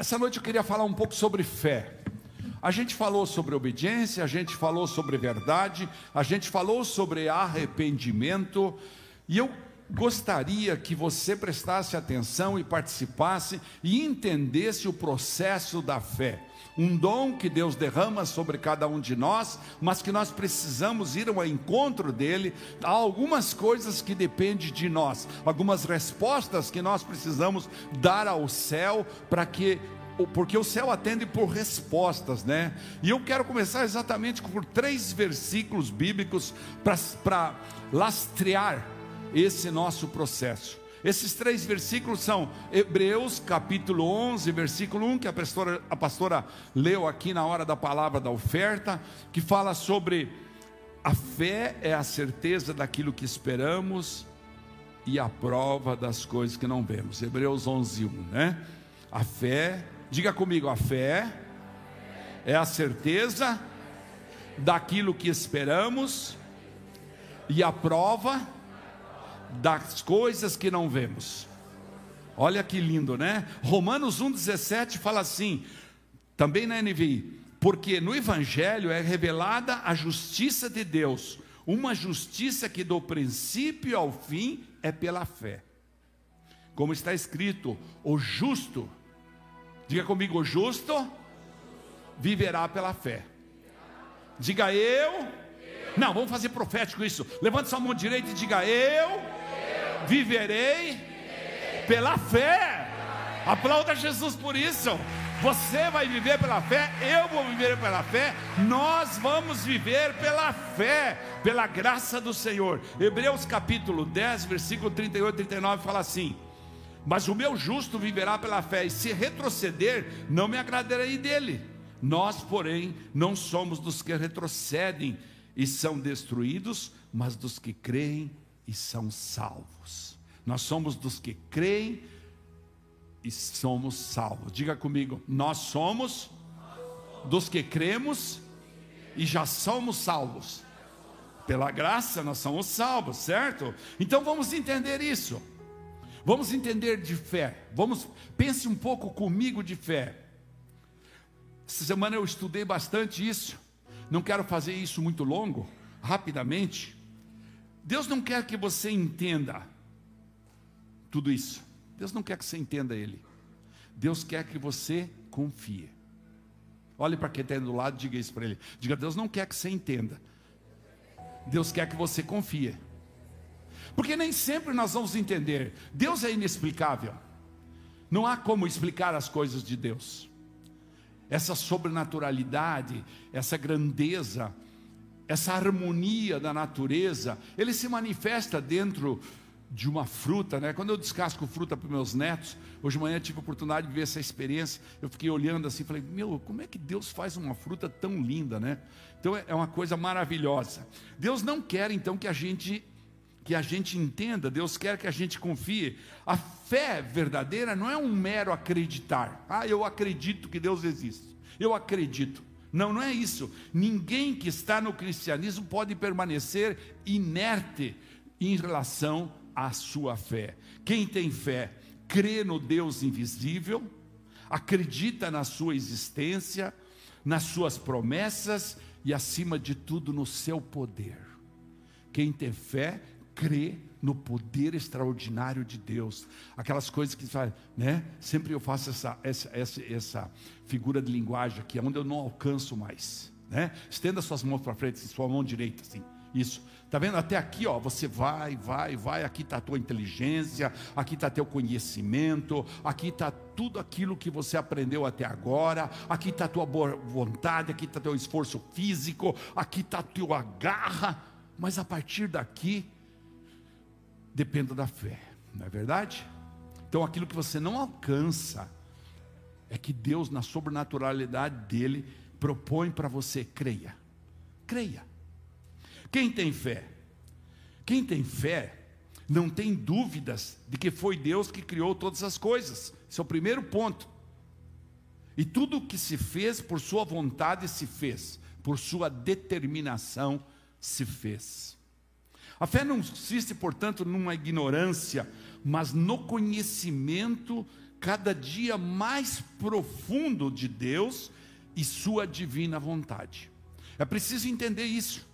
Essa noite eu queria falar um pouco sobre fé. A gente falou sobre obediência, a gente falou sobre verdade, a gente falou sobre arrependimento, e eu gostaria que você prestasse atenção e participasse e entendesse o processo da fé. Um dom que Deus derrama sobre cada um de nós, mas que nós precisamos ir ao encontro dele. Há algumas coisas que dependem de nós, algumas respostas que nós precisamos dar ao céu para que porque o céu atende por respostas, né? E eu quero começar exatamente por três versículos bíblicos para lastrear esse nosso processo. Esses três versículos são Hebreus capítulo 11, versículo 1, que a pastora, a pastora leu aqui na hora da palavra da oferta, que fala sobre a fé é a certeza daquilo que esperamos e a prova das coisas que não vemos. Hebreus 11, 1, né? A fé, diga comigo, a fé é a certeza daquilo que esperamos e a prova das coisas que não vemos. Olha que lindo, né? Romanos 1,17 fala assim, também na NVI, porque no Evangelho é revelada a justiça de Deus, uma justiça que do princípio ao fim é pela fé. Como está escrito, o justo, diga comigo, o justo viverá pela fé. Diga eu. Não, vamos fazer profético isso. Levante sua mão direita e diga eu viverei pela fé. Aplauda Jesus por isso. Você vai viver pela fé, eu vou viver pela fé, nós vamos viver pela fé, pela graça do Senhor. Hebreus capítulo 10, versículo 38 e 39 fala assim: Mas o meu justo viverá pela fé, e se retroceder, não me agradarei dele. Nós, porém, não somos dos que retrocedem e são destruídos, mas dos que creem e são salvos. Nós somos dos que creem e somos salvos. Diga comigo, nós somos dos que cremos e já somos salvos. Pela graça nós somos salvos, certo? Então vamos entender isso. Vamos entender de fé. Vamos pense um pouco comigo de fé. Essa semana eu estudei bastante isso. Não quero fazer isso muito longo, rapidamente. Deus não quer que você entenda tudo isso. Deus não quer que você entenda Ele. Deus quer que você confie. Olhe para quem está do lado e diga isso para ele. Diga, Deus não quer que você entenda. Deus quer que você confie. Porque nem sempre nós vamos entender. Deus é inexplicável. Não há como explicar as coisas de Deus. Essa sobrenaturalidade, essa grandeza, essa harmonia da natureza, ele se manifesta dentro de uma fruta, né? Quando eu descasco fruta para meus netos, hoje de manhã tive a oportunidade de ver essa experiência. Eu fiquei olhando assim, falei: "Meu, como é que Deus faz uma fruta tão linda, né?" Então é, é uma coisa maravilhosa. Deus não quer então que a gente que a gente entenda, Deus quer que a gente confie. A fé verdadeira não é um mero acreditar. Ah, eu acredito que Deus existe. Eu acredito. Não, não é isso. Ninguém que está no cristianismo pode permanecer inerte em relação à sua fé. Quem tem fé crê no Deus invisível, acredita na sua existência, nas suas promessas e, acima de tudo, no seu poder. Quem tem fé crê no poder extraordinário de Deus. Aquelas coisas que faz, né? Sempre eu faço essa, essa, essa, essa figura de linguagem aqui, onde eu não alcanço mais. Né? Estenda suas mãos para frente, sua mão direita, assim. Isso. Tá vendo? Até aqui, ó, você vai, vai, vai. Aqui está a tua inteligência, aqui está teu conhecimento, aqui está tudo aquilo que você aprendeu até agora. Aqui está a tua boa vontade, aqui está teu esforço físico, aqui está a tua garra. Mas a partir daqui, dependa da fé, não é verdade? Então aquilo que você não alcança, é que Deus, na sobrenaturalidade dele, propõe para você: creia, creia. Quem tem fé? Quem tem fé não tem dúvidas de que foi Deus que criou todas as coisas. Esse é o primeiro ponto. E tudo o que se fez por sua vontade se fez, por sua determinação se fez. A fé não consiste, portanto, numa ignorância, mas no conhecimento cada dia mais profundo de Deus e Sua divina vontade. É preciso entender isso.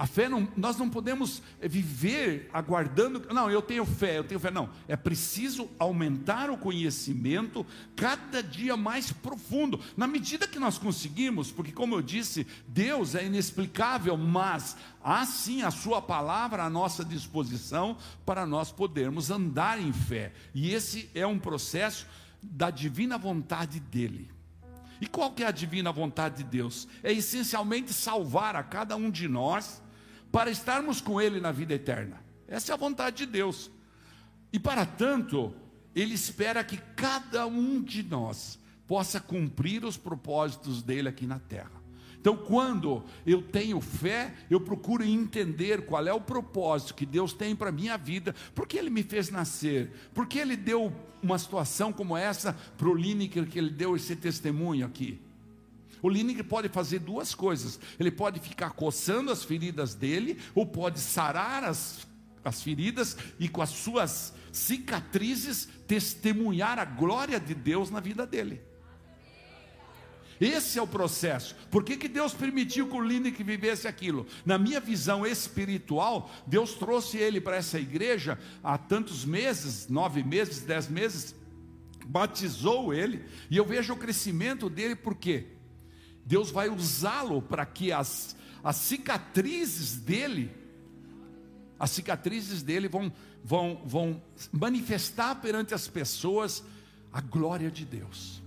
A fé não, nós não podemos viver aguardando, não, eu tenho fé, eu tenho fé, não. É preciso aumentar o conhecimento cada dia mais profundo, na medida que nós conseguimos, porque como eu disse, Deus é inexplicável, mas há sim a sua palavra à nossa disposição para nós podermos andar em fé. E esse é um processo da divina vontade dele. E qual que é a divina vontade de Deus? É essencialmente salvar a cada um de nós para estarmos com Ele na vida eterna. Essa é a vontade de Deus. E para tanto, Ele espera que cada um de nós possa cumprir os propósitos dele aqui na terra. Então, quando eu tenho fé, eu procuro entender qual é o propósito que Deus tem para a minha vida, por que Ele me fez nascer, por que Ele deu uma situação como essa para o Lineker, que Ele deu esse testemunho aqui. O Lineker pode fazer duas coisas: ele pode ficar coçando as feridas dele, ou pode sarar as, as feridas e com as suas cicatrizes testemunhar a glória de Deus na vida dele. Esse é o processo. Por que, que Deus permitiu que o Lineker vivesse aquilo? Na minha visão espiritual, Deus trouxe ele para essa igreja há tantos meses nove meses, dez meses batizou ele, e eu vejo o crescimento dele, por quê? Deus vai usá-lo para que as, as cicatrizes dele, as cicatrizes dele vão, vão, vão manifestar perante as pessoas a glória de Deus.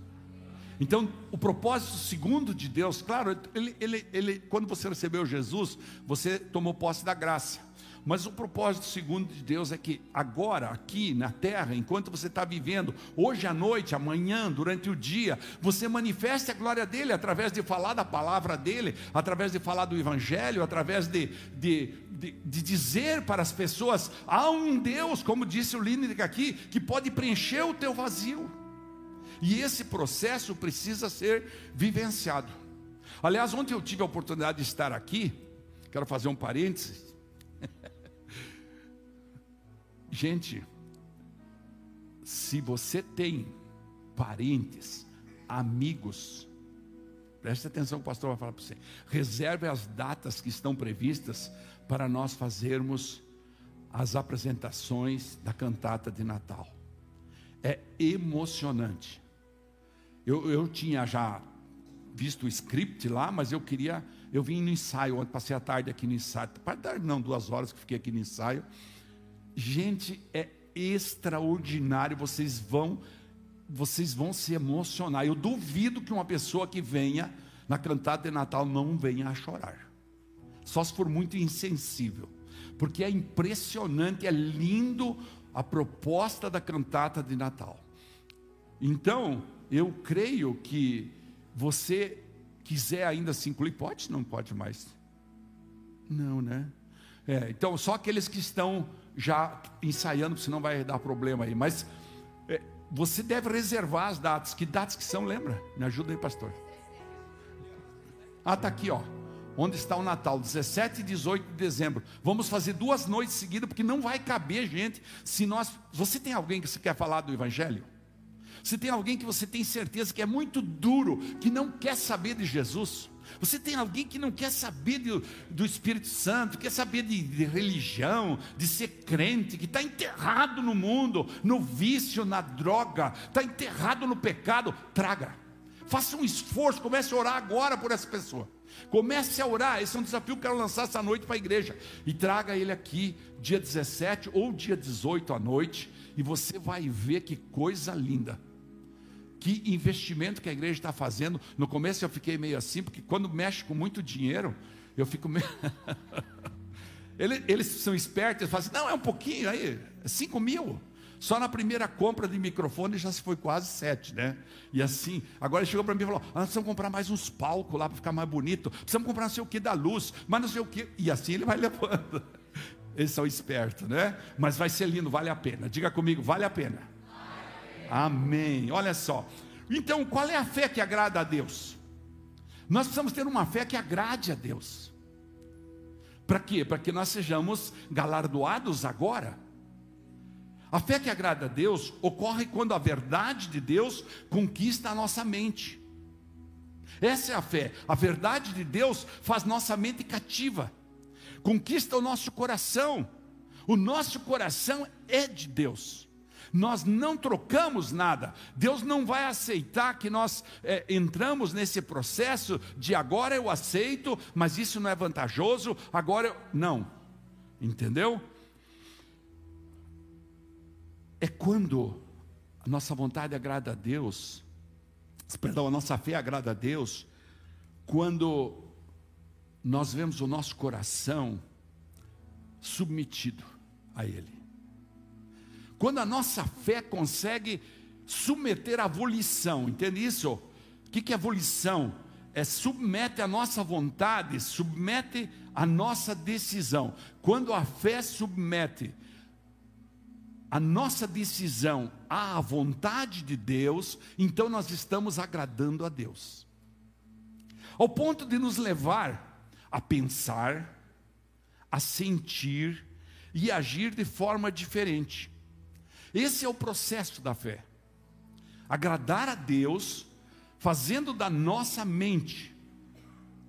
Então, o propósito segundo de Deus, claro, ele, ele, ele, quando você recebeu Jesus, você tomou posse da graça. Mas o propósito segundo de Deus é que agora, aqui na terra, enquanto você está vivendo, hoje à noite, amanhã, durante o dia, você manifeste a glória dele através de falar da palavra dele, através de falar do evangelho, através de, de, de, de dizer para as pessoas: há um Deus, como disse o Lineker aqui, que pode preencher o teu vazio. E esse processo precisa ser vivenciado. Aliás, ontem eu tive a oportunidade de estar aqui, quero fazer um parênteses. Gente, se você tem parentes, amigos, preste atenção que o pastor vai falar para você. Reserve as datas que estão previstas para nós fazermos as apresentações da cantata de Natal. É emocionante. Eu, eu tinha já visto o script lá, mas eu queria. Eu vim no ensaio, ontem passei a tarde aqui no ensaio. Tarde não, duas horas que fiquei aqui no ensaio. Gente, é extraordinário, vocês vão vocês vão se emocionar. Eu duvido que uma pessoa que venha na cantada de Natal não venha a chorar. Só se for muito insensível. Porque é impressionante, é lindo a proposta da cantata de Natal. Então, eu creio que você quiser ainda se incluir, pode? Não pode mais. Não, né? É, então, só aqueles que estão já ensaiando, senão vai dar problema aí. Mas é, você deve reservar as datas. Que datas que são, lembra? Me ajuda aí, pastor. Ah, está aqui, ó. Onde está o Natal? 17 e 18 de dezembro. Vamos fazer duas noites seguidas, porque não vai caber gente. Se nós. Você tem alguém que você quer falar do Evangelho? Se tem alguém que você tem certeza que é muito duro, que não quer saber de Jesus? Você tem alguém que não quer saber do, do Espírito Santo, quer saber de, de religião, de ser crente, que está enterrado no mundo, no vício, na droga, está enterrado no pecado, traga. Faça um esforço, comece a orar agora por essa pessoa. Comece a orar, esse é um desafio que eu quero lançar essa noite para a igreja. E traga ele aqui, dia 17 ou dia 18 à noite, e você vai ver que coisa linda que investimento que a igreja está fazendo. No começo eu fiquei meio assim, porque quando mexe com muito dinheiro, eu fico meio. eles, são espertos, eles falam assim: não, é um pouquinho aí, é 5 mil. Só na primeira compra de microfone já se foi quase sete, né? E assim, agora ele chegou para mim e falou: ah, precisamos comprar mais uns palcos lá para ficar mais bonito, precisamos comprar não sei o que da luz, mas não sei o que. E assim ele vai levando. Eles são espertos, né? Mas vai ser lindo, vale a pena. Diga comigo, vale a pena. Amém. Olha só. Então, qual é a fé que agrada a Deus? Nós precisamos ter uma fé que agrade a Deus. Para quê? Para que nós sejamos galardoados agora. A fé que agrada a Deus ocorre quando a verdade de Deus conquista a nossa mente. Essa é a fé. A verdade de Deus faz nossa mente cativa, conquista o nosso coração. O nosso coração é de Deus. Nós não trocamos nada. Deus não vai aceitar que nós é, entramos nesse processo de agora eu aceito, mas isso não é vantajoso, agora eu... não. Entendeu? É quando a nossa vontade agrada a Deus, perdão, a nossa fé agrada a Deus, quando nós vemos o nosso coração submetido a Ele. Quando a nossa fé consegue submeter a volição, entende isso? O que é volição? É submete a nossa vontade, submete a nossa decisão. Quando a fé submete a nossa decisão à vontade de Deus, então nós estamos agradando a Deus. Ao ponto de nos levar a pensar, a sentir e agir de forma diferente. Esse é o processo da fé. Agradar a Deus, fazendo da nossa mente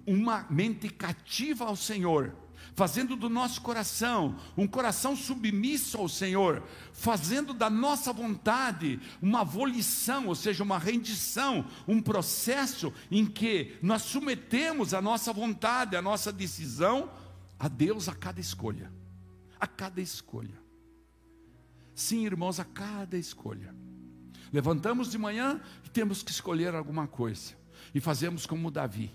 uma mente cativa ao Senhor, fazendo do nosso coração um coração submisso ao Senhor, fazendo da nossa vontade uma volição, ou seja, uma rendição, um processo em que nós submetemos a nossa vontade, a nossa decisão a Deus a cada escolha. A cada escolha. Sim, irmãos, a cada escolha. Levantamos de manhã e temos que escolher alguma coisa. E fazemos como Davi.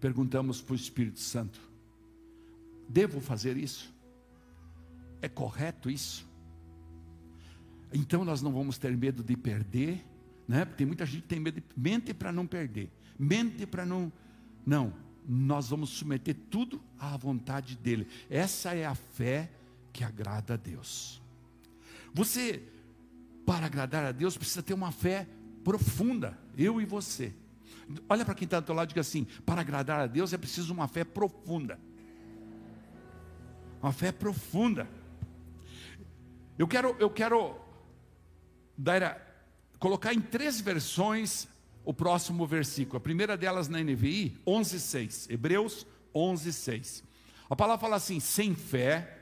Perguntamos para o Espírito Santo: devo fazer isso? É correto isso? Então nós não vamos ter medo de perder, né? Porque tem muita gente tem medo de mente para não perder, mente para não. Não, nós vamos submeter tudo à vontade dele. Essa é a fé que agrada a Deus. Você, para agradar a Deus, precisa ter uma fé profunda, eu e você. Olha para quem está do teu lado e diga assim: para agradar a Deus é preciso uma fé profunda. Uma fé profunda. Eu quero, eu quero dar, colocar em três versões o próximo versículo. A primeira delas na NVI, 11:6. Hebreus 11:6. A palavra fala assim: sem fé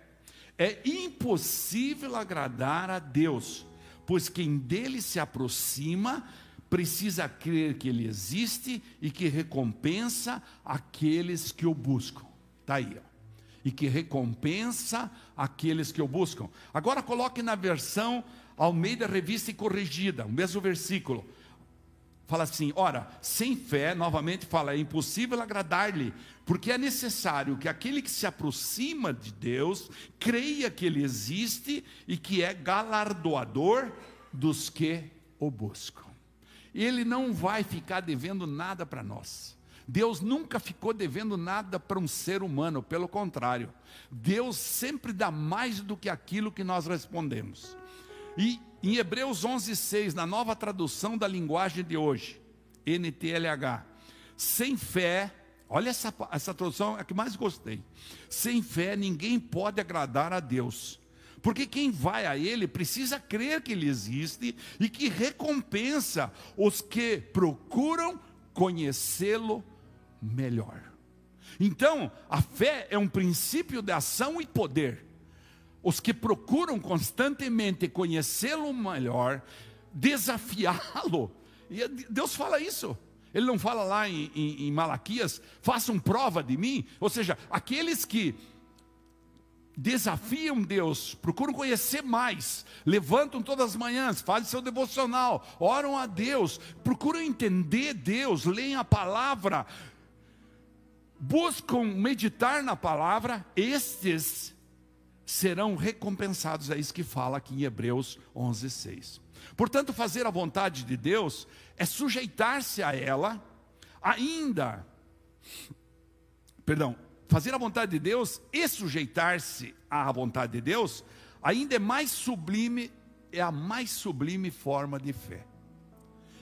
é impossível agradar a Deus, pois quem dele se aproxima precisa crer que ele existe e que recompensa aqueles que o buscam. Está aí, ó. E que recompensa aqueles que o buscam. Agora coloque na versão Almeida Revista e Corrigida, o mesmo versículo fala assim: ora, sem fé, novamente fala, é impossível agradar-lhe, porque é necessário que aquele que se aproxima de Deus creia que Ele existe e que é galardoador dos que o buscam. Ele não vai ficar devendo nada para nós. Deus nunca ficou devendo nada para um ser humano, pelo contrário, Deus sempre dá mais do que aquilo que nós respondemos. E em Hebreus 11:6, na nova tradução da linguagem de hoje, NTLH, sem fé, olha essa, essa tradução, é a que mais gostei. Sem fé ninguém pode agradar a Deus. Porque quem vai a Ele precisa crer que Ele existe e que recompensa os que procuram conhecê-lo melhor. Então, a fé é um princípio de ação e poder os que procuram constantemente conhecê-lo melhor, desafiá-lo. E Deus fala isso. Ele não fala lá em, em, em Malaquias, façam prova de mim. Ou seja, aqueles que desafiam Deus, procuram conhecer mais, levantam todas as manhãs, fazem seu devocional, oram a Deus, procuram entender Deus, leem a palavra, buscam meditar na palavra, estes serão recompensados. É isso que fala aqui em Hebreus 11:6. Portanto, fazer a vontade de Deus é sujeitar-se a ela, ainda. Perdão, fazer a vontade de Deus e sujeitar-se à vontade de Deus, ainda é mais sublime, é a mais sublime forma de fé.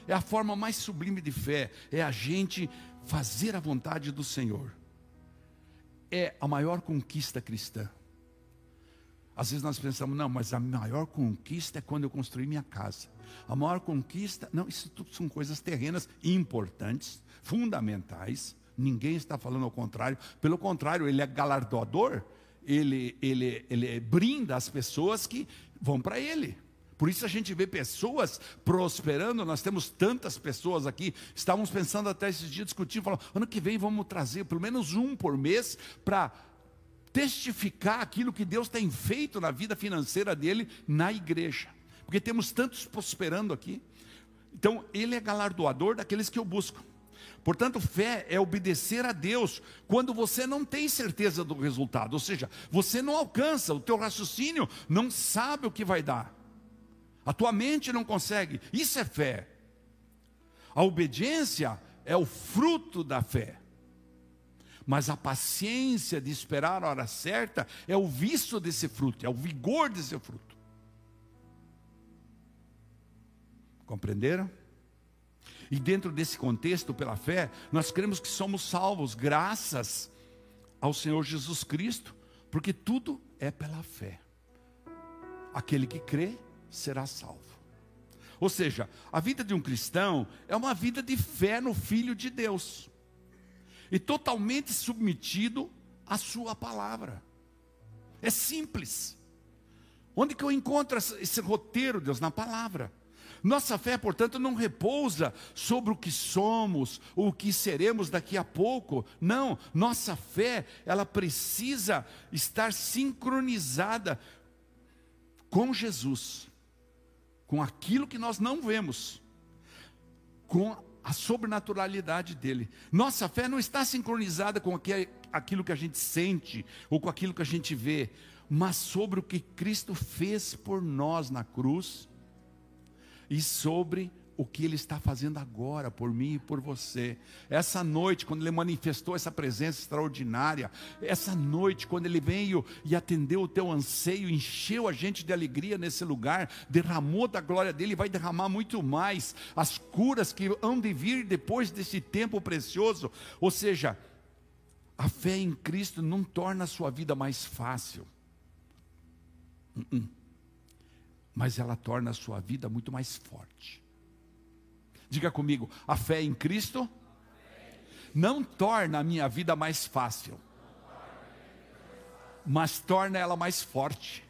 É a forma mais sublime de fé, é a gente fazer a vontade do Senhor. É a maior conquista cristã. Às vezes nós pensamos, não, mas a maior conquista é quando eu construí minha casa. A maior conquista, não, isso tudo são coisas terrenas importantes, fundamentais. Ninguém está falando ao contrário. Pelo contrário, ele é galardoador, ele, ele, ele brinda as pessoas que vão para ele. Por isso a gente vê pessoas prosperando, nós temos tantas pessoas aqui, estávamos pensando até esses dias, discutindo, falando, ano que vem vamos trazer pelo menos um por mês para testificar aquilo que Deus tem feito na vida financeira dele na igreja. Porque temos tantos prosperando aqui. Então, ele é galardoador daqueles que eu busco. Portanto, fé é obedecer a Deus quando você não tem certeza do resultado, ou seja, você não alcança, o teu raciocínio não sabe o que vai dar. A tua mente não consegue. Isso é fé. A obediência é o fruto da fé. Mas a paciência de esperar a hora certa é o vício desse fruto, é o vigor desse fruto. Compreenderam? E dentro desse contexto, pela fé, nós cremos que somos salvos graças ao Senhor Jesus Cristo, porque tudo é pela fé. Aquele que crê será salvo. Ou seja, a vida de um cristão é uma vida de fé no Filho de Deus e totalmente submetido à Sua palavra. É simples. Onde que eu encontro esse roteiro, Deus? Na palavra. Nossa fé, portanto, não repousa sobre o que somos ou o que seremos daqui a pouco. Não, nossa fé, ela precisa estar sincronizada com Jesus, com aquilo que nós não vemos, com a sobrenaturalidade dele. Nossa fé não está sincronizada com aquilo que a gente sente ou com aquilo que a gente vê, mas sobre o que Cristo fez por nós na cruz e sobre o que Ele está fazendo agora por mim e por você. Essa noite, quando Ele manifestou essa presença extraordinária, essa noite, quando Ele veio e atendeu o teu anseio, encheu a gente de alegria nesse lugar, derramou da glória dele vai derramar muito mais. As curas que hão de vir depois desse tempo precioso. Ou seja, a fé em Cristo não torna a sua vida mais fácil. Uh -uh. Mas ela torna a sua vida muito mais forte. Diga comigo, a fé em Cristo não torna a minha vida mais fácil, mas torna ela mais forte.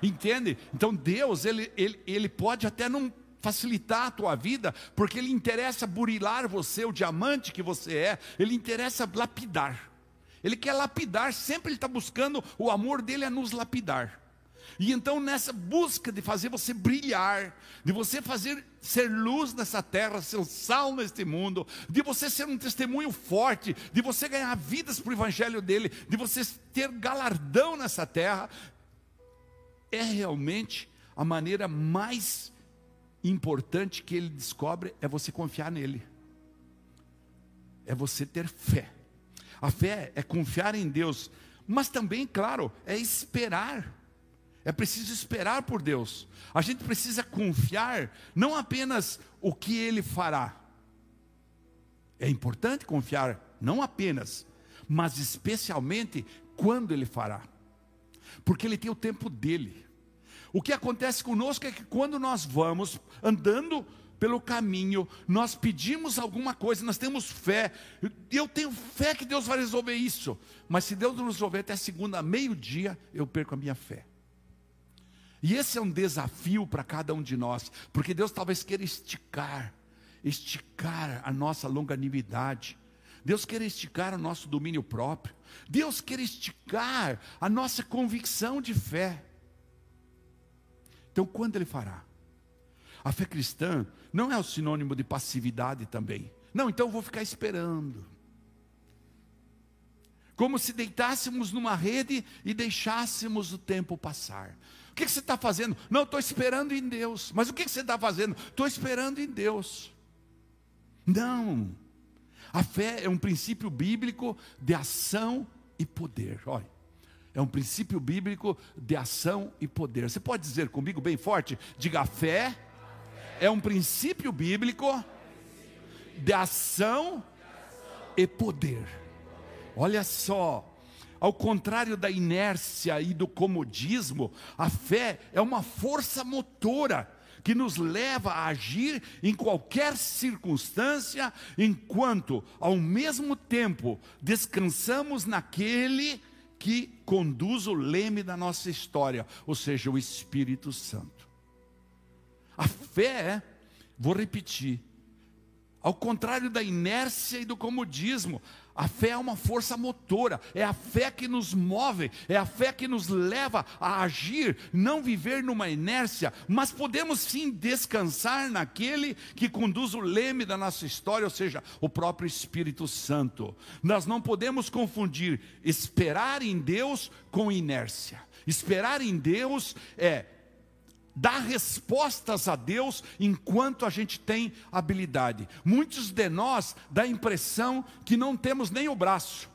Entende? Então Deus, ele, ele, ele pode até não facilitar a tua vida, porque Ele interessa burilar você, o diamante que você é, Ele interessa lapidar. Ele quer lapidar, sempre Ele está buscando, o amor dele é nos lapidar. E então nessa busca de fazer você brilhar, de você fazer ser luz nessa terra, ser sal neste mundo, de você ser um testemunho forte, de você ganhar vidas para o evangelho dele, de você ter galardão nessa terra, é realmente a maneira mais importante que ele descobre é você confiar nele. É você ter fé. A fé é confiar em Deus, mas também, claro, é esperar. É preciso esperar por Deus. A gente precisa confiar não apenas o que Ele fará. É importante confiar não apenas, mas especialmente quando Ele fará. Porque Ele tem o tempo dele. O que acontece conosco é que quando nós vamos andando pelo caminho, nós pedimos alguma coisa, nós temos fé, eu tenho fé que Deus vai resolver isso, mas se Deus não resolver até segunda, meio-dia, eu perco a minha fé. E esse é um desafio para cada um de nós, porque Deus talvez queira esticar, esticar a nossa longanimidade. Deus quer esticar o nosso domínio próprio. Deus quer esticar a nossa convicção de fé. Então, quando Ele fará? A fé cristã não é o sinônimo de passividade também. Não, então eu vou ficar esperando. Como se deitássemos numa rede e deixássemos o tempo passar que, que você está fazendo? Não, estou esperando em Deus. Mas o que, que você está fazendo? Estou esperando em Deus. Não. A fé é um princípio bíblico de ação e poder. Olha, é um princípio bíblico de ação e poder. Você pode dizer comigo bem forte? Diga: a fé é um princípio bíblico de ação e poder. Olha só, ao contrário da inércia e do comodismo, a fé é uma força motora que nos leva a agir em qualquer circunstância, enquanto, ao mesmo tempo, descansamos naquele que conduz o leme da nossa história, ou seja, o Espírito Santo. A fé, vou repetir, ao contrário da inércia e do comodismo, a fé é uma força motora, é a fé que nos move, é a fé que nos leva a agir, não viver numa inércia, mas podemos sim descansar naquele que conduz o leme da nossa história, ou seja, o próprio Espírito Santo. Nós não podemos confundir esperar em Deus com inércia. Esperar em Deus é dar respostas a Deus enquanto a gente tem habilidade. Muitos de nós dá a impressão que não temos nem o braço.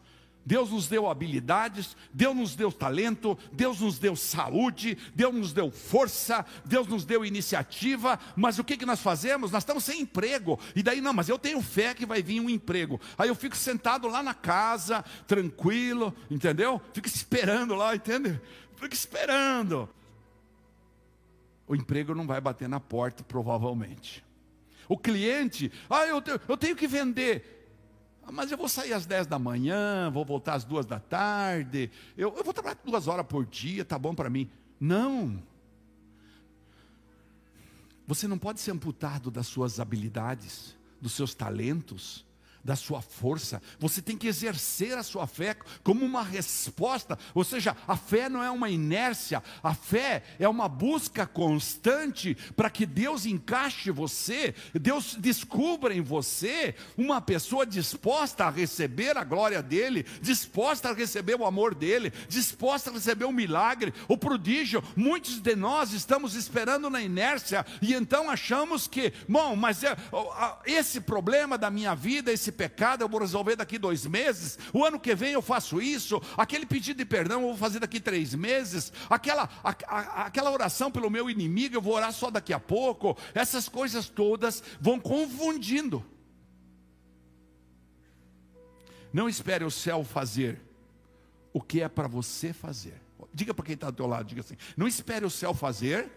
Deus nos deu habilidades, Deus nos deu talento, Deus nos deu saúde, Deus nos deu força, Deus nos deu iniciativa, mas o que, que nós fazemos? Nós estamos sem emprego, e daí não, mas eu tenho fé que vai vir um emprego. Aí eu fico sentado lá na casa, tranquilo, entendeu? Fico esperando lá, entende? Fico esperando o emprego não vai bater na porta, provavelmente. O cliente, ah, eu, te, eu tenho que vender. Ah, mas eu vou sair às 10 da manhã, vou voltar às duas da tarde, eu, eu vou trabalhar duas horas por dia, tá bom para mim. Não. Você não pode ser amputado das suas habilidades, dos seus talentos, da sua força, você tem que exercer a sua fé como uma resposta, ou seja, a fé não é uma inércia, a fé é uma busca constante para que Deus encaixe você, Deus descubra em você uma pessoa disposta a receber a glória dEle, disposta a receber o amor dEle, disposta a receber o milagre, o prodígio. Muitos de nós estamos esperando na inércia e então achamos que, bom, mas é, esse problema da minha vida, esse esse pecado eu vou resolver daqui dois meses, o ano que vem eu faço isso, aquele pedido de perdão eu vou fazer daqui três meses, aquela, a, a, aquela oração pelo meu inimigo eu vou orar só daqui a pouco, essas coisas todas vão confundindo. Não espere o céu fazer o que é para você fazer. Diga para quem está do teu lado, diga assim: não espere o céu fazer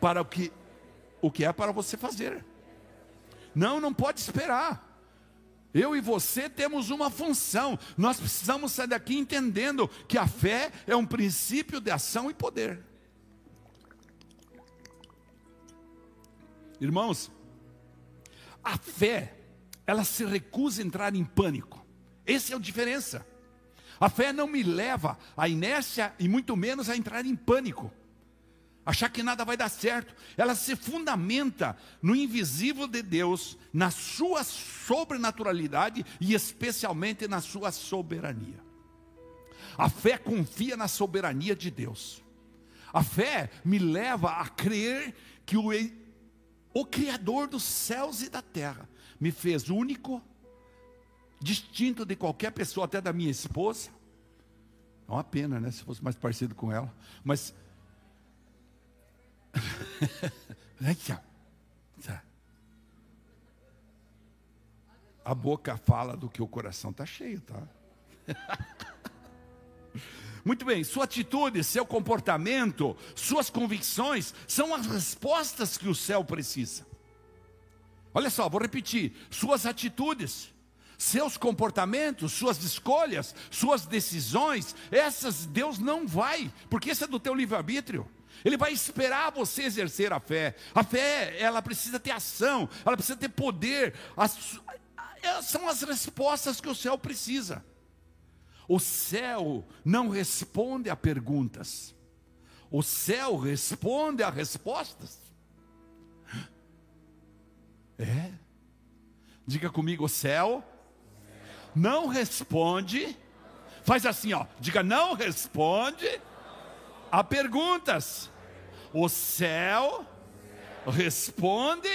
para o que, o que é para você fazer. Não, não pode esperar. Eu e você temos uma função. Nós precisamos sair daqui entendendo que a fé é um princípio de ação e poder. Irmãos, a fé, ela se recusa a entrar em pânico. Essa é a diferença. A fé não me leva à inércia e muito menos a entrar em pânico achar que nada vai dar certo. Ela se fundamenta no invisível de Deus, na sua sobrenaturalidade e especialmente na sua soberania. A fé confia na soberania de Deus. A fé me leva a crer que o, o Criador dos céus e da terra me fez único, distinto de qualquer pessoa, até da minha esposa. É uma pena, né? Se fosse mais parecido com ela. Mas A boca fala do que o coração está cheio, tá? Muito bem, sua atitude, seu comportamento, suas convicções são as respostas que o céu precisa. Olha só, vou repetir: suas atitudes, seus comportamentos, suas escolhas, suas decisões, essas Deus não vai, porque isso é do teu livre-arbítrio. Ele vai esperar você exercer a fé. A fé, ela precisa ter ação, ela precisa ter poder. As, são as respostas que o céu precisa. O céu não responde a perguntas. O céu responde a respostas. É. Diga comigo, o céu não responde. Faz assim, ó. Diga, não responde a perguntas. O céu responde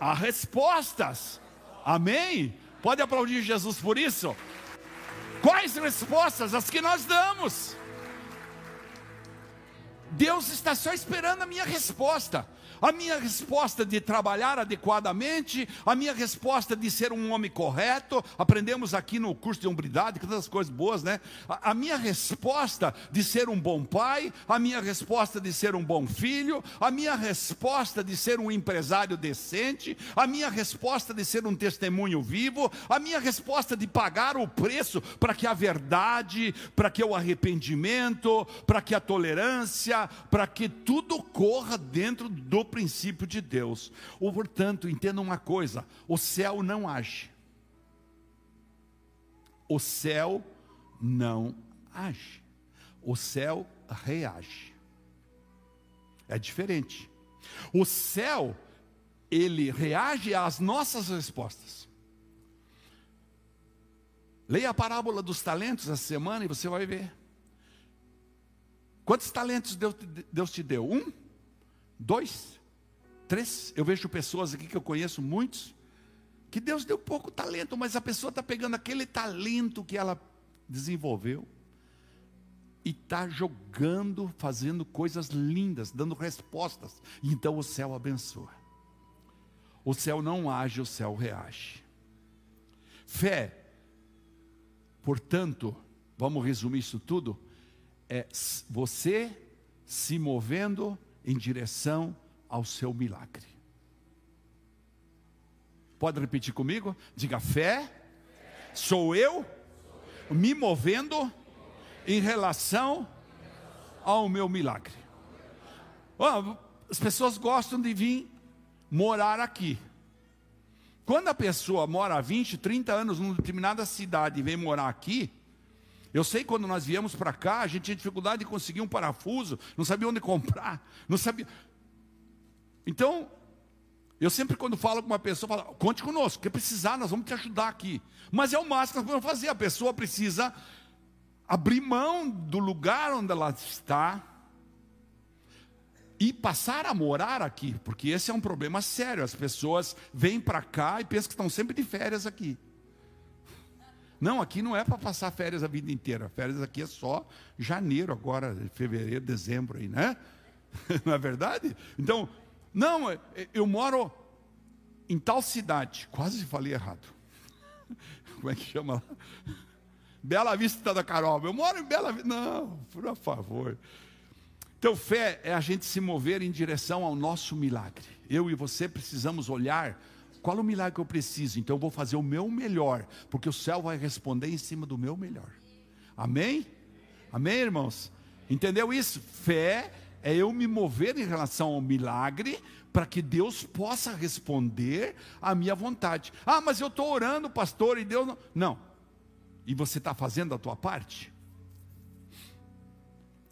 a respostas. Amém? Pode aplaudir Jesus por isso? Quais respostas? As que nós damos. Deus está só esperando a minha resposta. A minha resposta de trabalhar adequadamente, a minha resposta de ser um homem correto, aprendemos aqui no curso de hombridade, tantas coisas boas, né? A, a, minha resposta de ser um bom pai, a minha resposta de ser um bom filho, a minha resposta de ser um empresário decente, a minha resposta de ser um testemunho vivo, a minha resposta de pagar o preço para que a verdade, para que o arrependimento, para que a tolerância, para que tudo corra dentro do princípio de Deus. Ou, portanto, entenda uma coisa: o céu não age. O céu não age. O céu reage. É diferente. O céu, ele reage às nossas respostas. Leia a parábola dos talentos essa semana e você vai ver. Quantos talentos Deus, te deu? Um? Dois? Três? Eu vejo pessoas aqui que eu conheço muitos, que Deus deu pouco talento, mas a pessoa está pegando aquele talento que ela desenvolveu e está jogando, fazendo coisas lindas, dando respostas. Então o céu abençoa. O céu não age, o céu reage. Fé, portanto, vamos resumir isso tudo, é você se movendo em direção ao seu milagre. Pode repetir comigo? Diga fé. Sou eu me movendo em relação ao meu milagre. Oh, as pessoas gostam de vir morar aqui. Quando a pessoa mora 20, 30 anos numa determinada cidade e vem morar aqui, eu sei quando nós viemos para cá, a gente tinha dificuldade de conseguir um parafuso, não sabia onde comprar, não sabia. Então, eu sempre quando falo com uma pessoa, falo, conte conosco, que precisar, nós vamos te ajudar aqui. Mas é o máximo que nós podemos fazer, a pessoa precisa abrir mão do lugar onde ela está e passar a morar aqui, porque esse é um problema sério. As pessoas vêm para cá e pensam que estão sempre de férias aqui. Não, aqui não é para passar férias a vida inteira. Férias aqui é só janeiro, agora, fevereiro, dezembro aí, né? Não é verdade? Então, não, é, é, eu moro em tal cidade. Quase falei errado. Como é que chama lá? Bela Vista da Carol. Eu moro em Bela Vista. Não, por favor. Então, fé é a gente se mover em direção ao nosso milagre. Eu e você precisamos olhar qual o milagre que eu preciso. Então, eu vou fazer o meu melhor, porque o céu vai responder em cima do meu melhor. Amém? Amém, irmãos? Entendeu isso? Fé é eu me mover em relação ao milagre para que Deus possa responder à minha vontade. Ah, mas eu estou orando, pastor, e Deus não. Não. E você está fazendo a tua parte?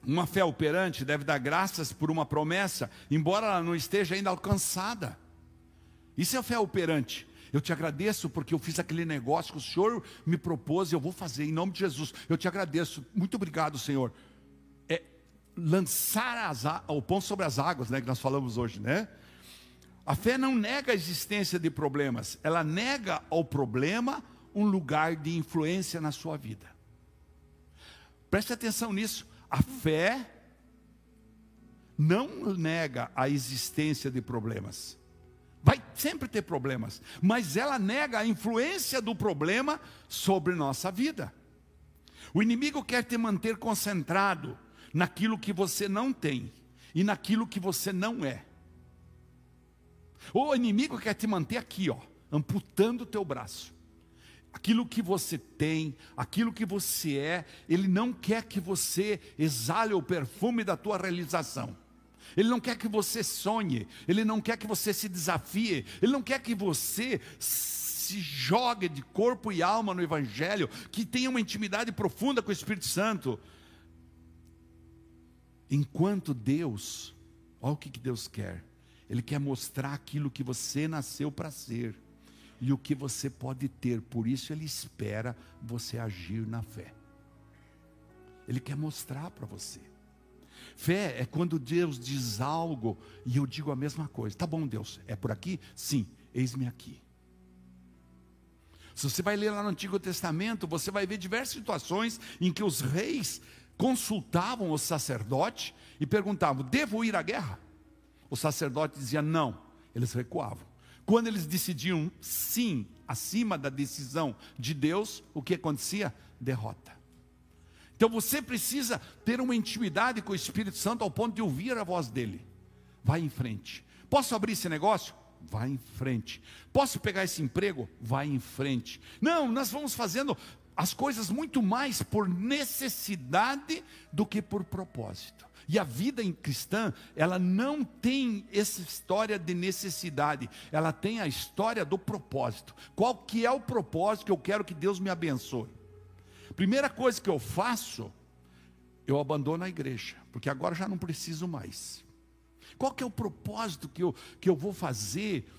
Uma fé operante deve dar graças por uma promessa, embora ela não esteja ainda alcançada. Isso é fé operante. Eu te agradeço porque eu fiz aquele negócio que o Senhor me propôs e eu vou fazer em nome de Jesus. Eu te agradeço. Muito obrigado, Senhor lançar as, o pão sobre as águas, né, que nós falamos hoje, né? A fé não nega a existência de problemas, ela nega ao problema um lugar de influência na sua vida. Preste atenção nisso. A fé não nega a existência de problemas. Vai sempre ter problemas, mas ela nega a influência do problema sobre nossa vida. O inimigo quer te manter concentrado naquilo que você não tem e naquilo que você não é. O inimigo quer te manter aqui, ó, amputando o teu braço. Aquilo que você tem, aquilo que você é, ele não quer que você exale o perfume da tua realização. Ele não quer que você sonhe, ele não quer que você se desafie, ele não quer que você se jogue de corpo e alma no evangelho, que tenha uma intimidade profunda com o Espírito Santo. Enquanto Deus, olha o que Deus quer, Ele quer mostrar aquilo que você nasceu para ser e o que você pode ter, por isso Ele espera você agir na fé. Ele quer mostrar para você. Fé é quando Deus diz algo e eu digo a mesma coisa. Tá bom, Deus, é por aqui? Sim, eis-me aqui. Se você vai ler lá no Antigo Testamento, você vai ver diversas situações em que os reis consultavam o sacerdote e perguntavam: devo ir à guerra? o sacerdote dizia não, eles recuavam. Quando eles decidiam sim, acima da decisão de Deus, o que acontecia? Derrota. Então você precisa ter uma intimidade com o Espírito Santo ao ponto de ouvir a voz dele. Vai em frente. Posso abrir esse negócio? Vai em frente. Posso pegar esse emprego? Vai em frente. Não, nós vamos fazendo as coisas muito mais por necessidade do que por propósito. E a vida em cristã, ela não tem essa história de necessidade, ela tem a história do propósito. Qual que é o propósito que eu quero que Deus me abençoe? Primeira coisa que eu faço, eu abandono a igreja, porque agora já não preciso mais. Qual que é o propósito que eu, que eu vou fazer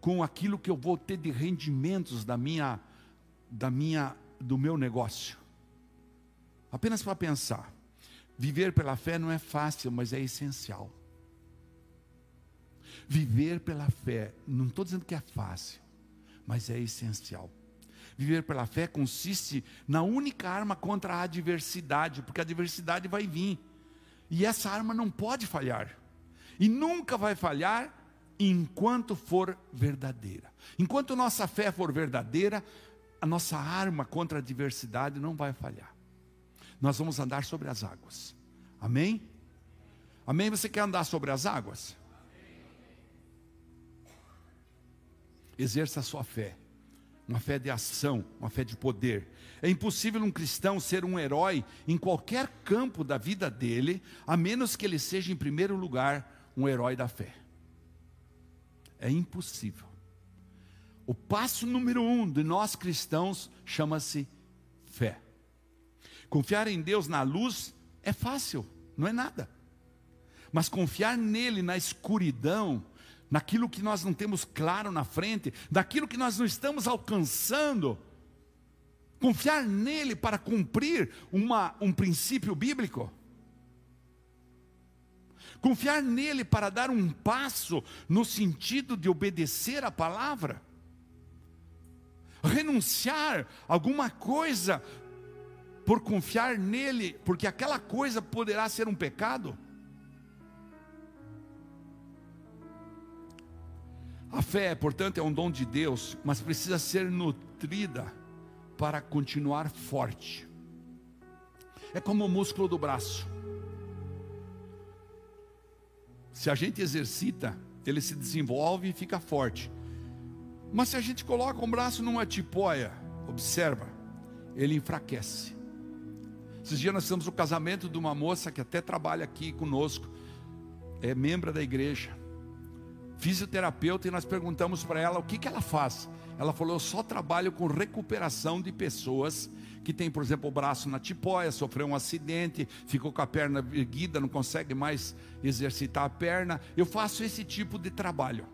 com aquilo que eu vou ter de rendimentos da minha, da minha, do meu negócio? Apenas para pensar. Viver pela fé não é fácil, mas é essencial. Viver pela fé, não estou dizendo que é fácil, mas é essencial. Viver pela fé consiste na única arma contra a adversidade, porque a adversidade vai vir. E essa arma não pode falhar. E nunca vai falhar enquanto for verdadeira. Enquanto nossa fé for verdadeira, a nossa arma contra a adversidade não vai falhar nós vamos andar sobre as águas. Amém? Amém? Você quer andar sobre as águas? Exerça a sua fé, uma fé de ação, uma fé de poder. É impossível um cristão ser um herói em qualquer campo da vida dele, a menos que ele seja, em primeiro lugar, um herói da fé. É impossível. O passo número um de nós cristãos chama-se fé. Confiar em Deus na luz é fácil, não é nada. Mas confiar nele na escuridão, naquilo que nós não temos claro na frente, daquilo que nós não estamos alcançando, confiar nele para cumprir uma, um princípio bíblico, confiar nele para dar um passo no sentido de obedecer a palavra, renunciar alguma coisa por confiar nele, porque aquela coisa poderá ser um pecado? A fé, portanto, é um dom de Deus, mas precisa ser nutrida para continuar forte. É como o músculo do braço. Se a gente exercita, ele se desenvolve e fica forte. Mas se a gente coloca um braço numa tipóia, observa, ele enfraquece. Esses dias nós fizemos o casamento de uma moça que até trabalha aqui conosco, é membro da igreja, fisioterapeuta, e nós perguntamos para ela o que, que ela faz. Ela falou: Eu só trabalho com recuperação de pessoas que têm, por exemplo, o braço na tipóia, sofreu um acidente, ficou com a perna erguida, não consegue mais exercitar a perna. Eu faço esse tipo de trabalho.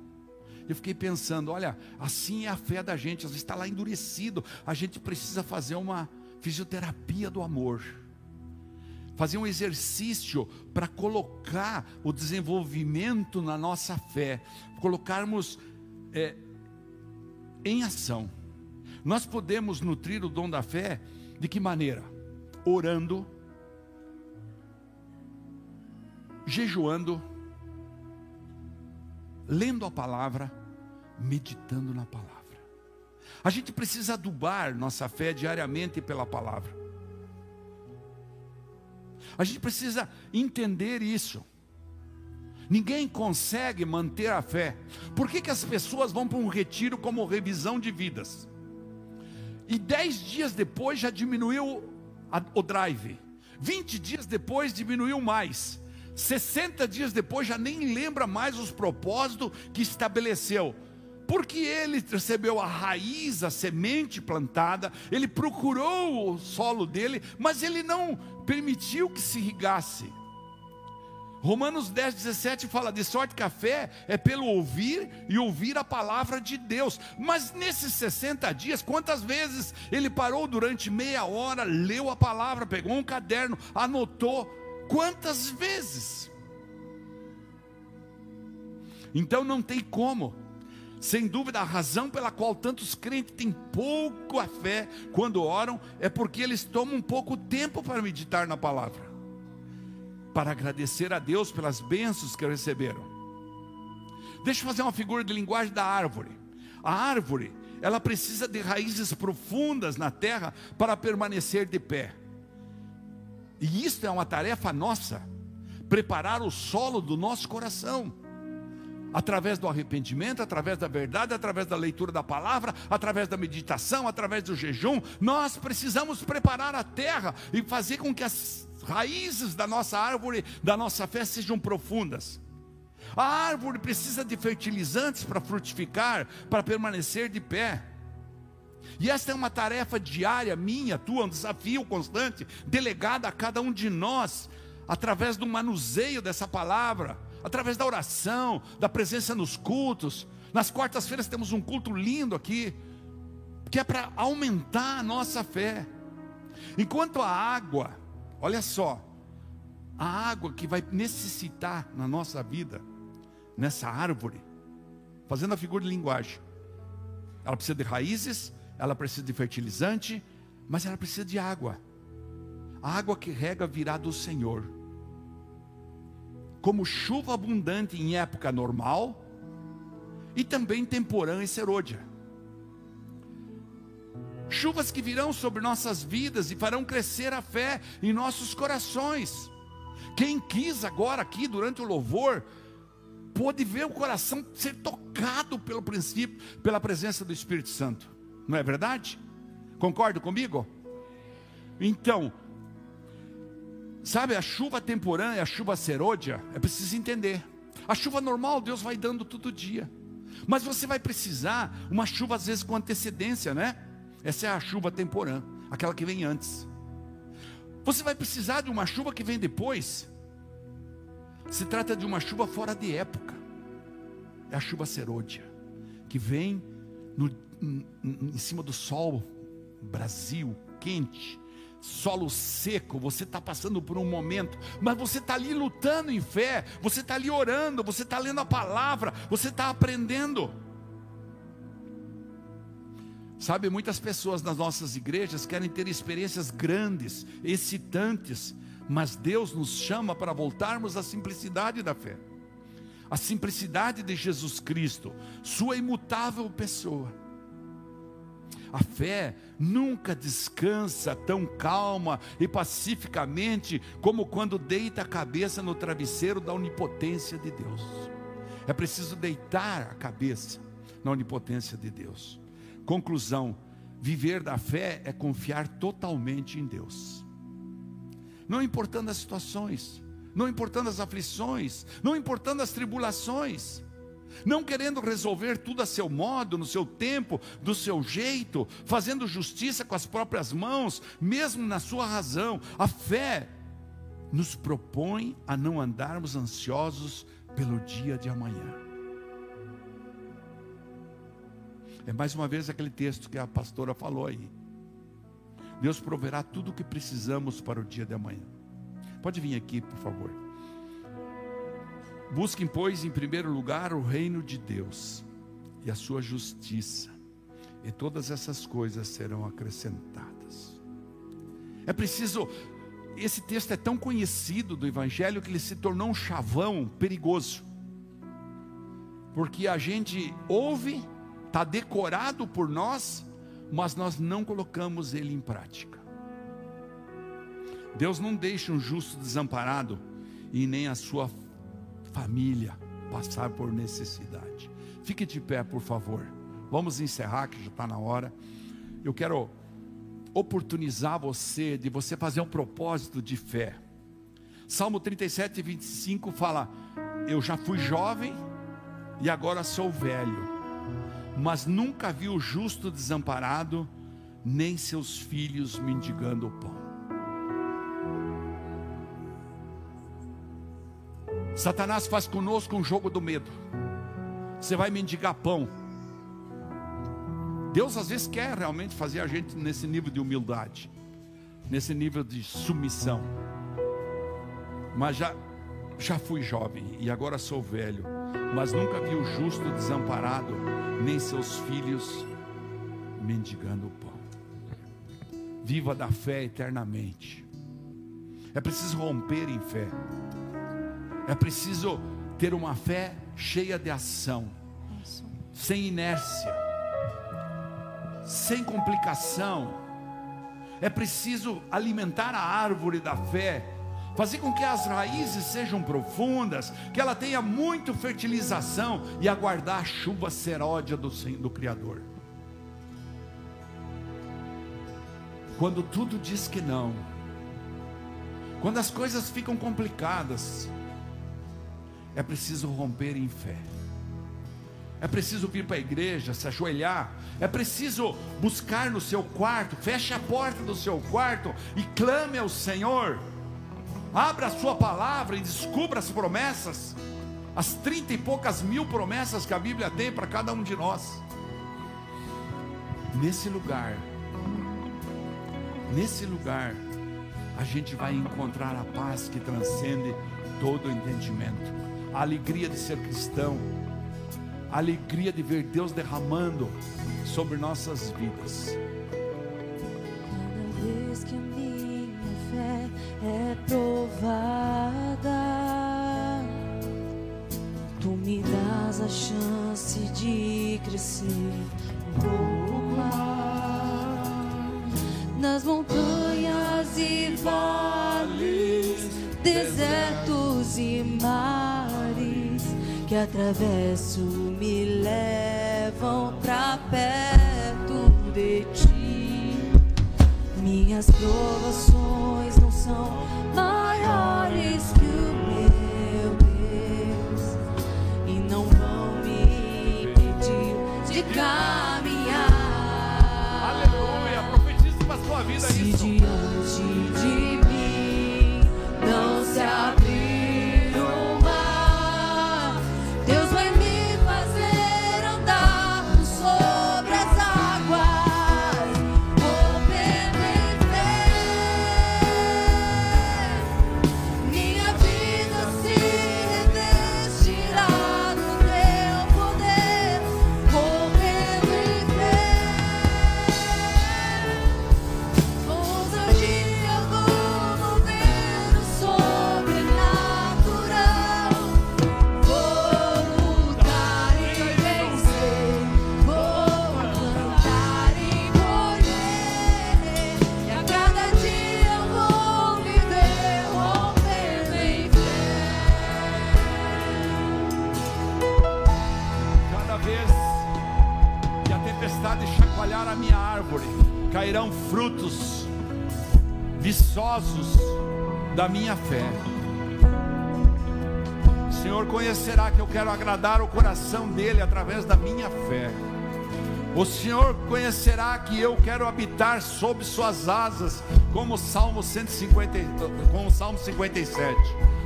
Eu fiquei pensando, olha, assim é a fé da gente, às vezes está lá endurecido, a gente precisa fazer uma fisioterapia do amor. Fazer um exercício para colocar o desenvolvimento na nossa fé, colocarmos é, em ação. Nós podemos nutrir o dom da fé de que maneira? Orando, jejuando, lendo a palavra, meditando na palavra. A gente precisa adubar nossa fé diariamente pela palavra. A gente precisa entender isso. Ninguém consegue manter a fé. Por que, que as pessoas vão para um retiro como revisão de vidas? E dez dias depois já diminuiu a, o drive. Vinte dias depois diminuiu mais. 60 dias depois já nem lembra mais os propósitos que estabeleceu porque ele recebeu a raiz, a semente plantada, ele procurou o solo dele, mas ele não permitiu que se irrigasse. Romanos 10, 17 fala: de sorte que a fé é pelo ouvir e ouvir a palavra de Deus. Mas nesses 60 dias, quantas vezes ele parou durante meia hora, leu a palavra, pegou um caderno, anotou? Quantas vezes? Então não tem como sem dúvida, a razão pela qual tantos crentes têm pouco a fé quando oram é porque eles tomam pouco tempo para meditar na palavra, para agradecer a Deus pelas bênçãos que receberam. Deixa eu fazer uma figura de linguagem da árvore. A árvore, ela precisa de raízes profundas na terra para permanecer de pé. E isso é uma tarefa nossa, preparar o solo do nosso coração através do arrependimento, através da verdade, através da leitura da palavra, através da meditação, através do jejum, nós precisamos preparar a terra e fazer com que as raízes da nossa árvore, da nossa fé sejam profundas. A árvore precisa de fertilizantes para frutificar, para permanecer de pé. E esta é uma tarefa diária minha, tua, um desafio constante, delegada a cada um de nós, através do manuseio dessa palavra através da oração, da presença nos cultos. Nas quartas-feiras temos um culto lindo aqui, que é para aumentar a nossa fé. Enquanto a água, olha só, a água que vai necessitar na nossa vida, nessa árvore, fazendo a figura de linguagem, ela precisa de raízes, ela precisa de fertilizante, mas ela precisa de água. A água que rega virá do Senhor como chuva abundante em época normal e também temporã e serôdia. Chuvas que virão sobre nossas vidas e farão crescer a fé em nossos corações. Quem quis agora aqui durante o louvor, pôde ver o coração ser tocado pelo princípio, pela presença do Espírito Santo. Não é verdade? Concorda comigo? Então, Sabe, a chuva temporã e a chuva serôdia, é preciso entender. A chuva normal Deus vai dando todo dia. Mas você vai precisar uma chuva às vezes com antecedência, né? Essa é a chuva temporã, aquela que vem antes. Você vai precisar de uma chuva que vem depois. Se trata de uma chuva fora de época. É a chuva serôdia, que vem no, em, em cima do sol, Brasil, quente, solo seco, você está passando por um momento, mas você está ali lutando em fé, você está ali orando, você está lendo a palavra, você está aprendendo. Sabe, muitas pessoas nas nossas igrejas querem ter experiências grandes, excitantes, mas Deus nos chama para voltarmos à simplicidade da fé, a simplicidade de Jesus Cristo, Sua imutável pessoa. A fé nunca descansa tão calma e pacificamente como quando deita a cabeça no travesseiro da onipotência de Deus. É preciso deitar a cabeça na onipotência de Deus. Conclusão: viver da fé é confiar totalmente em Deus. Não importando as situações, não importando as aflições, não importando as tribulações não querendo resolver tudo a seu modo, no seu tempo, do seu jeito, fazendo justiça com as próprias mãos, mesmo na sua razão. A fé nos propõe a não andarmos ansiosos pelo dia de amanhã. É mais uma vez aquele texto que a pastora falou aí. Deus proverá tudo o que precisamos para o dia de amanhã. Pode vir aqui, por favor. Busquem, pois, em primeiro lugar o reino de Deus e a sua justiça, e todas essas coisas serão acrescentadas. É preciso, esse texto é tão conhecido do Evangelho que ele se tornou um chavão perigoso, porque a gente ouve, está decorado por nós, mas nós não colocamos ele em prática. Deus não deixa um justo desamparado e nem a sua família passar por necessidade. Fique de pé, por favor. Vamos encerrar, que já está na hora. Eu quero oportunizar você, de você fazer um propósito de fé. Salmo 37, 25 fala: Eu já fui jovem e agora sou velho, mas nunca vi o justo desamparado, nem seus filhos mendigando o pão. Satanás faz conosco um jogo do medo. Você vai mendigar pão. Deus às vezes quer realmente fazer a gente nesse nível de humildade, nesse nível de submissão. Mas já já fui jovem e agora sou velho, mas nunca vi o justo desamparado, nem seus filhos mendigando o pão. Viva da fé eternamente. É preciso romper em fé. É preciso ter uma fé cheia de ação, sem inércia, sem complicação. É preciso alimentar a árvore da fé, fazer com que as raízes sejam profundas, que ela tenha muito fertilização e aguardar a chuva seródia do, do Criador. Quando tudo diz que não, quando as coisas ficam complicadas, é preciso romper em fé. É preciso vir para a igreja, se ajoelhar. É preciso buscar no seu quarto. Feche a porta do seu quarto e clame ao Senhor. Abra a sua palavra e descubra as promessas. As trinta e poucas mil promessas que a Bíblia tem para cada um de nós. Nesse lugar, nesse lugar, a gente vai encontrar a paz que transcende todo entendimento, a alegria de ser cristão, a alegria de ver Deus derramando sobre nossas vidas. Cada vez que a minha fé é provada, tu me das a chance de crescer um pouco mais nas montanhas e vales, desertos e mares que atravesso me levam pra perto de ti. Minhas provações não são maiores que o meu Deus e não vão me impedir de caminhar. Aleluia, profetize para sua vida Se isso. Viçosos da minha fé. O Senhor conhecerá que eu quero agradar o coração dele através da minha fé. O Senhor conhecerá que eu quero habitar sob suas asas, como o Salmo 150, como o Salmo 57.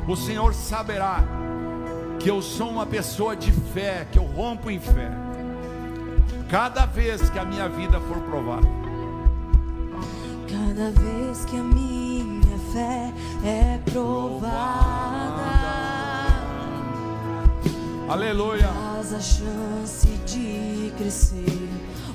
O Senhor saberá que eu sou uma pessoa de fé, que eu rompo em fé. Cada vez que a minha vida for provada, Cada vez que a minha fé é provada, aleluia. dás a chance de crescer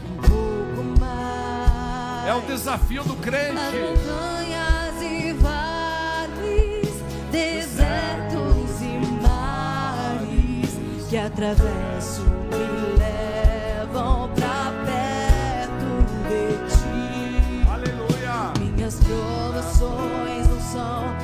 um pouco mais. É o desafio do crente. montanhas e vales, desertos e mares que atravesso me levam pra perto de ti. Aleluia. Minhas são maiores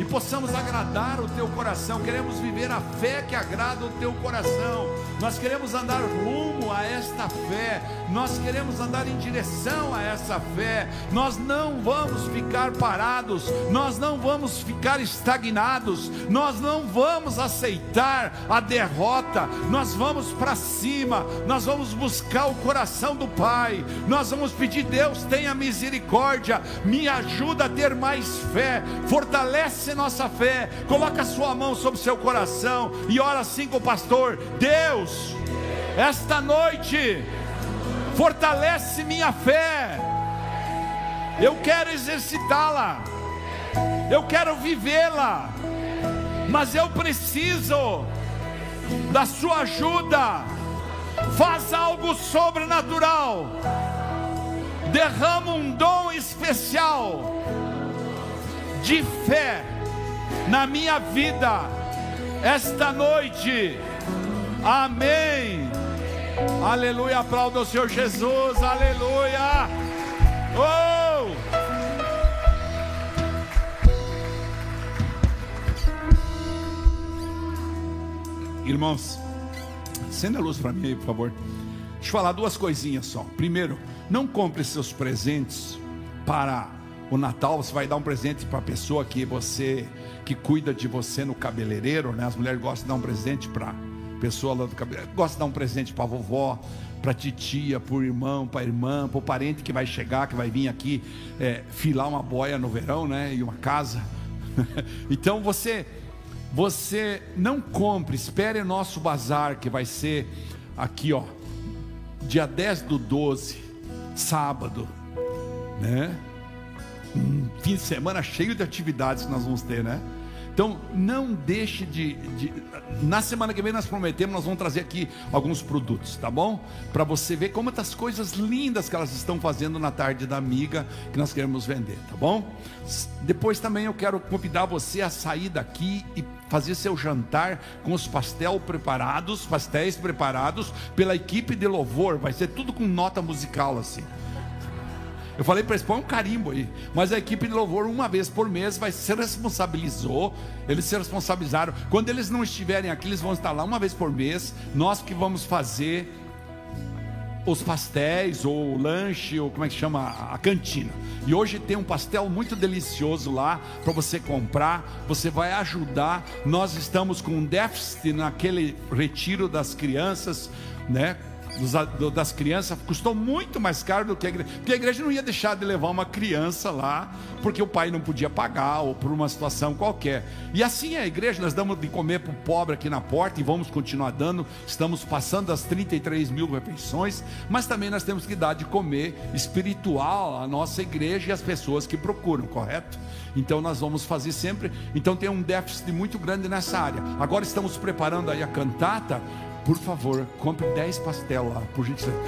e possamos agradar o teu coração. Queremos viver a fé que agrada o teu coração. Nós queremos andar rumo a esta fé. Nós queremos andar em direção a essa fé. Nós não vamos ficar parados. Nós não vamos ficar estagnados. Nós não vamos aceitar a derrota. Nós vamos para cima. Nós vamos buscar o coração do Pai. Nós vamos pedir Deus tenha misericórdia. Me ajuda a ter mais fé. Fortalece nossa fé. Coloca a sua mão sobre o seu coração e ora assim com o pastor: Deus, esta noite, fortalece minha fé. Eu quero exercitá-la, eu quero vivê-la, mas eu preciso da sua ajuda. Faz algo sobrenatural, derrama um dom especial de fé na minha vida esta noite. Amém. Aleluia. Aplauda o Senhor Jesus. Aleluia. Oh! Irmãos, acenda a luz para mim aí, por favor. Deixa eu falar duas coisinhas só. Primeiro, não compre seus presentes para o Natal. Você vai dar um presente para a pessoa que você que cuida de você no cabeleireiro, né? As mulheres gostam de dar um presente para pessoa lá do cabeleireiro, gosta de dar um presente para vovó, para titia, para o irmão, para a irmã, para o parente que vai chegar, que vai vir aqui é, filar uma boia no verão, né? E uma casa. então você você não compre, espere nosso bazar que vai ser aqui, ó, dia 10 do 12, sábado, né? Um fim de semana cheio de atividades que nós vamos ter, né? Então, não deixe de, de, Na semana que vem nós prometemos, nós vamos trazer aqui alguns produtos, tá bom? Para você ver como as coisas lindas que elas estão fazendo na tarde da amiga que nós queremos vender, tá bom? Depois também eu quero convidar você a sair daqui e fazer seu jantar com os pastel preparados, pastéis preparados pela equipe de louvor. Vai ser tudo com nota musical assim. Eu falei para eles, põe um carimbo aí. Mas a equipe de louvor, uma vez por mês, vai se responsabilizou. Eles se responsabilizaram. Quando eles não estiverem aqui, eles vão estar lá uma vez por mês. Nós que vamos fazer os pastéis, ou lanche, ou como é que chama? A cantina. E hoje tem um pastel muito delicioso lá para você comprar. Você vai ajudar. Nós estamos com um déficit naquele retiro das crianças, né? Das crianças custou muito mais caro do que a igreja, porque a igreja não ia deixar de levar uma criança lá, porque o pai não podia pagar ou por uma situação qualquer. E assim é a igreja, nós damos de comer para o pobre aqui na porta e vamos continuar dando. Estamos passando das 33 mil refeições, mas também nós temos que dar de comer espiritual à nossa igreja e às pessoas que procuram, correto? Então nós vamos fazer sempre. Então tem um déficit muito grande nessa área. Agora estamos preparando aí a cantata por favor, compre 10 pastel lá, por gentileza.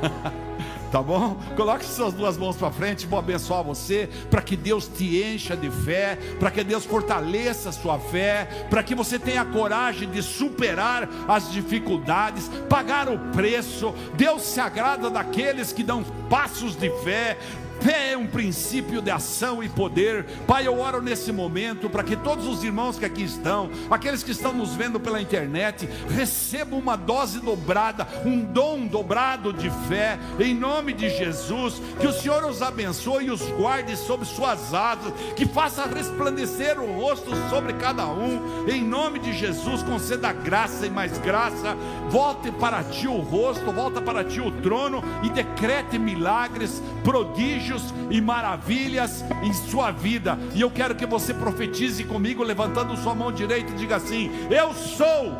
tá bom? Coloque suas duas mãos para frente, vou abençoar você, para que Deus te encha de fé, para que Deus fortaleça a sua fé, para que você tenha coragem de superar as dificuldades, pagar o preço. Deus se agrada daqueles que dão passos de fé, Fé é um princípio de ação e poder. Pai, eu oro nesse momento para que todos os irmãos que aqui estão, aqueles que estão nos vendo pela internet, recebam uma dose dobrada, um dom dobrado de fé, em nome de Jesus. Que o Senhor os abençoe e os guarde sob suas asas, que faça resplandecer o rosto sobre cada um, em nome de Jesus. Conceda graça e mais graça. Volte para ti o rosto, volta para ti o trono e decrete milagres, prodígios prodígios e maravilhas em sua vida. E eu quero que você profetize comigo, levantando sua mão direita e diga assim: Eu sou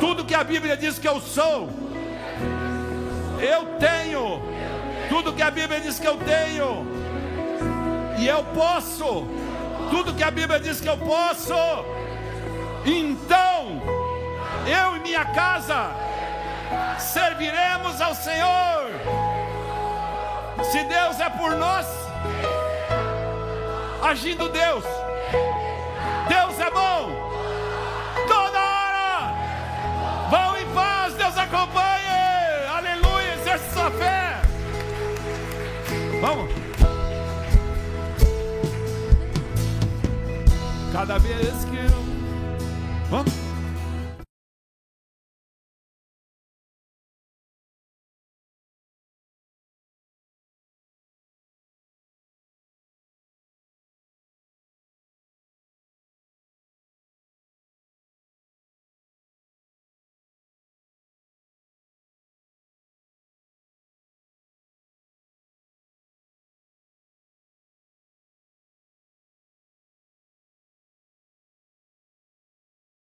tudo que a Bíblia diz que eu sou. Eu tenho tudo que a Bíblia diz que eu tenho. E eu posso tudo que a Bíblia diz que eu posso. Então, eu e minha casa serviremos ao Senhor. Se Deus é por nós, agindo Deus, Deus é bom, toda hora. Vão em paz, Deus acompanhe. Aleluia, exerce sua fé. Vamos. Cada vez que eu. Vamos.